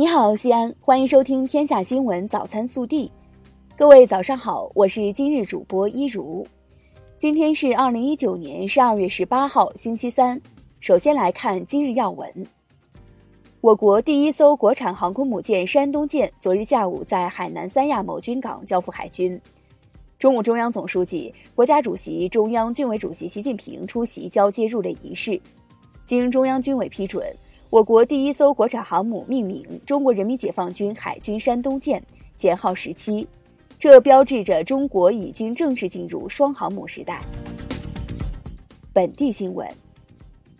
你好，西安，欢迎收听《天下新闻早餐速递》。各位早上好，我是今日主播一如。今天是二零一九年十二月十八号，星期三。首先来看今日要闻。我国第一艘国产航空母舰“山东舰”昨日下午在海南三亚某军港交付海军。中共中央总书记、国家主席、中央军委主席习近平出席交接入列仪式。经中央军委批准，我国第一艘国产航母命名“中国人民解放军海军山东舰”，舷号十七，这标志着中国已经正式进入双航母时代。本地新闻。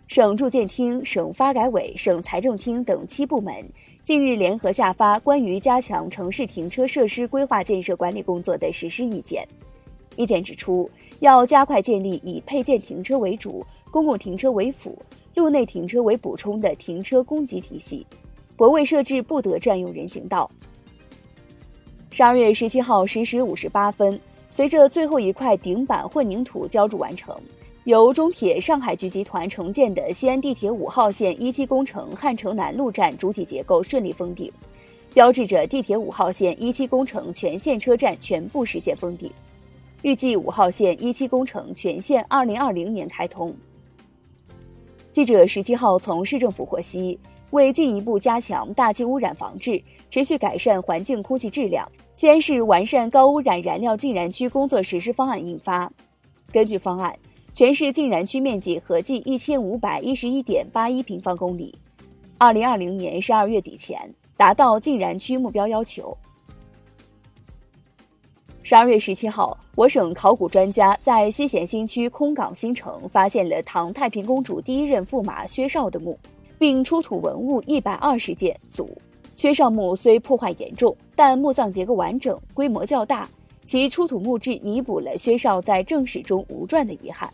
省住建厅、省发改委、省财政厅等七部门近日联合下发关于加强城市停车设施规划建设管理工作的实施意见。意见指出，要加快建立以配件停车为主、公共停车为辅、路内停车为补充的停车供给体系，泊位设置不得占用人行道。十二月十七号十时五十八分，随着最后一块顶板混凝土浇筑完成。由中铁上海局集团承建的西安地铁五号线一期工程汉城南路站主体结构顺利封顶，标志着地铁五号线一期工程全线车站全部实现封顶。预计五号线一期工程全线二零二零年开通。记者十七号从市政府获悉，为进一步加强大气污染防治，持续改善环境空气质量，西安市完善高污染燃料禁燃区工作实施方案印发。根据方案。全市禁燃区面积合计一千五百一十一点八一平方公里，二零二零年十二月底前达到禁燃区目标要求。十二月十七号，我省考古专家在西咸新区空港新城发现了唐太平公主第一任驸马薛绍的墓，并出土文物一百二十件组。薛绍墓虽破坏严重，但墓葬结构完整，规模较大，其出土墓志弥补了薛绍在正史中无传的遗憾。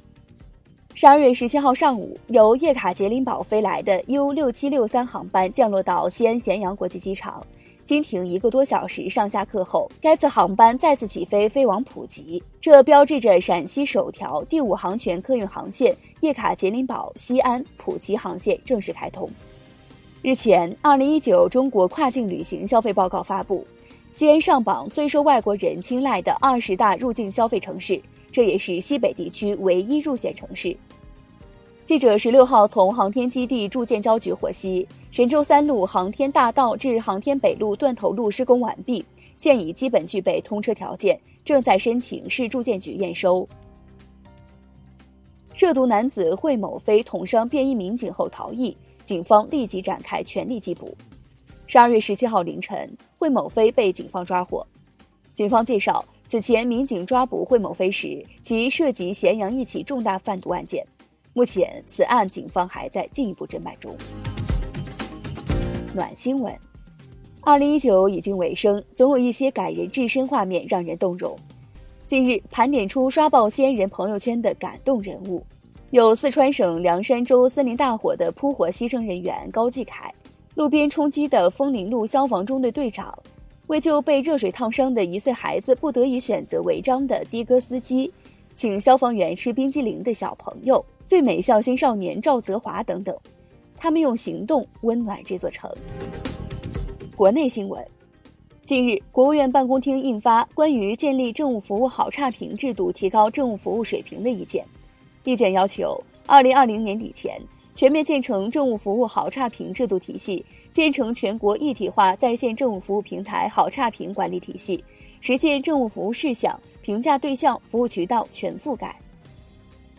十二月十七号上午，由叶卡捷琳堡飞来的 U 六七六三航班降落到西安咸阳国际机场，经停一个多小时上下客后，该次航班再次起飞飞往普吉，这标志着陕西首条第五航权客运航线叶卡捷琳堡西安普吉航线正式开通。日前，二零一九中国跨境旅行消费报告发布，西安上榜最受外国人青睐的二十大入境消费城市。这也是西北地区唯一入选城市。记者十六号从航天基地住建交局获悉，神舟三路航天大道至航天北路断头路施工完毕，现已基本具备通车条件，正在申请市住建局验收。涉毒男子惠某飞捅伤便衣民警后逃逸，警方立即展开全力缉捕。十二月十七号凌晨，惠某飞被警方抓获。警方介绍。此前，民警抓捕惠某飞时，其涉及咸阳一起重大贩毒案件。目前，此案警方还在进一步侦办中。暖新闻：二零一九已经尾声，总有一些感人至深画面让人动容。近日，盘点出刷爆西安人朋友圈的感动人物，有四川省凉山州森林大火的扑火牺牲人员高继凯，路边冲击的枫林路消防中队队长。为救被热水烫伤的一岁孩子，不得已选择违章的的哥司机，请消防员吃冰激凌的小朋友，最美孝心少年赵泽华等等，他们用行动温暖这座城。国内新闻，近日，国务院办公厅印发关于建立政务服务好差评制度，提高政务服务水平的意见，意见要求，二零二零年底前。全面建成政务服务好差评制度体系，建成全国一体化在线政务服务平台好差评管理体系，实现政务服务事项、评价对象、服务渠道全覆盖。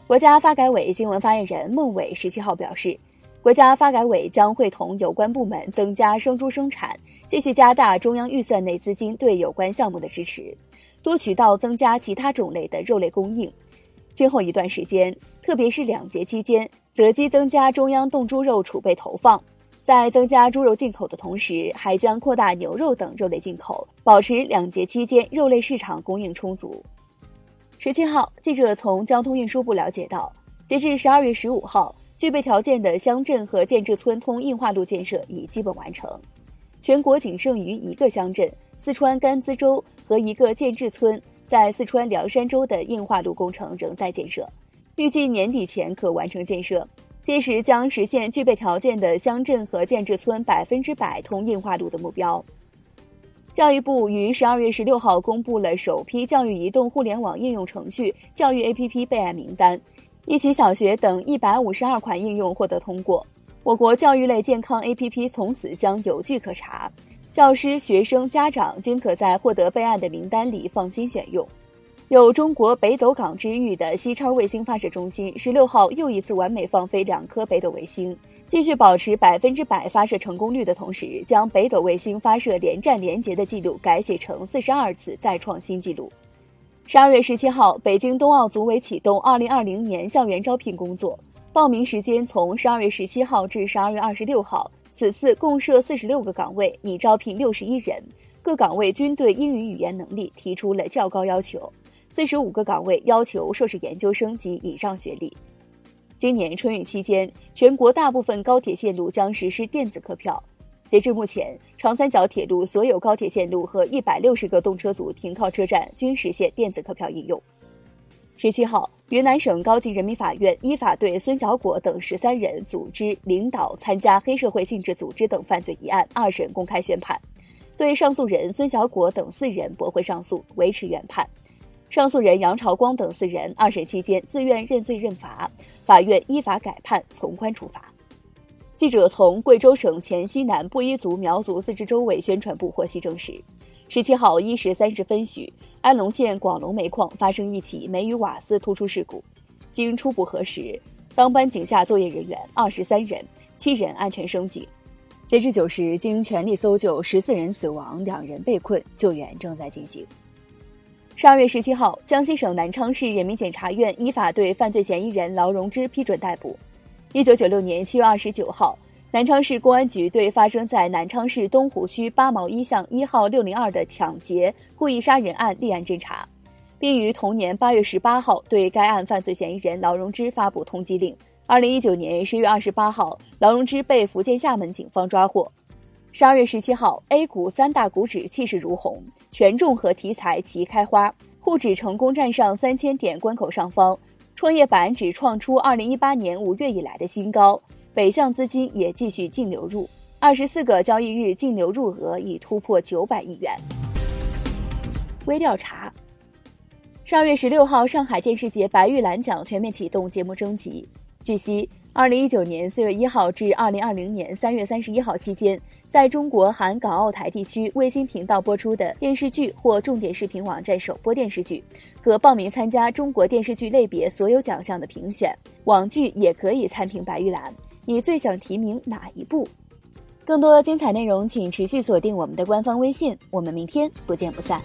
国家发改委新闻发言人孟伟十七号表示，国家发改委将会同有关部门增加生猪生产，继续加大中央预算内资金对有关项目的支持，多渠道增加其他种类的肉类供应。今后一段时间，特别是两节期间。择机增加中央冻猪肉储备投放，在增加猪肉进口的同时，还将扩大牛肉等肉类进口，保持两节期间肉类市场供应充足。十七号，记者从交通运输部了解到，截至十二月十五号，具备条件的乡镇和建制村通硬化路建设已基本完成，全国仅剩余一个乡镇——四川甘孜州和一个建制村在四川凉山州的硬化路工程仍在建设。预计年底前可完成建设，届时将实现具备条件的乡镇和建制村百分之百通硬化路的目标。教育部于十二月十六号公布了首批教育移动互联网应用程序教育 APP 备案名单，一起小学等一百五十二款应用获得通过。我国教育类健康 APP 从此将有据可查，教师、学生、家长均可在获得备案的名单里放心选用。有“中国北斗港”之誉的西昌卫星发射中心，十六号又一次完美放飞两颗北斗卫星。继续保持百分之百发射成功率的同时，将北斗卫星发射连战连捷的记录改写成四十二次，再创新纪录。十二月十七号，北京冬奥组委启动二零二零年校园招聘工作，报名时间从十二月十七号至十二月二十六号。此次共设四十六个岗位，拟招聘六十一人，各岗位均对英语语言能力提出了较高要求。四十五个岗位要求硕士研究生及以上学历。今年春运期间，全国大部分高铁线路将实施电子客票。截至目前，长三角铁路所有高铁线路和一百六十个动车组停靠车站均实现电子客票应用。十七号，云南省高级人民法院依法对孙小果等十三人组织、领导、参加黑社会性质组织等犯罪一案二审公开宣判，对上诉人孙小果等四人驳回上诉，维持原判。上诉人杨朝光等四人二审期间自愿认罪认罚，法院依法改判从宽处罚。记者从贵州省黔西南布依族苗族自治州委宣传部获悉证实，十七号一时三十分许，安龙县广龙煤矿发生一起煤与瓦斯突出事故，经初步核实，当班井下作业人员二十三人，七人安全升井。截至九时，经全力搜救，十四人死亡，两人被困，救援正在进行。十二月十七号，江西省南昌市人民检察院依法对犯罪嫌疑人劳荣枝批准逮捕。一九九六年七月二十九号，南昌市公安局对发生在南昌市东湖区八毛一巷一号六零二的抢劫、故意杀人案立案侦查，并于同年八月十八号对该案犯罪嫌疑人劳荣枝发布通缉令。二零一九年十月二十八号，劳荣枝被福建厦门警方抓获。十二月十七号，A 股三大股指气势如虹，权重和题材齐开花，沪指成功站上三千点关口上方，创业板指创出二零一八年五月以来的新高，北向资金也继续净流入，二十四个交易日净流入额已突破九百亿元。微调查：十二月十六号，上海电视节白玉兰奖全面启动节目征集，据悉。二零一九年四月一号至二零二零年三月三十一号期间，在中国含港澳台地区卫星频道播出的电视剧或重点视频网站首播电视剧，可报名参加中国电视剧类别所有奖项的评选。网剧也可以参评白玉兰，你最想提名哪一部？更多精彩内容，请持续锁定我们的官方微信。我们明天不见不散。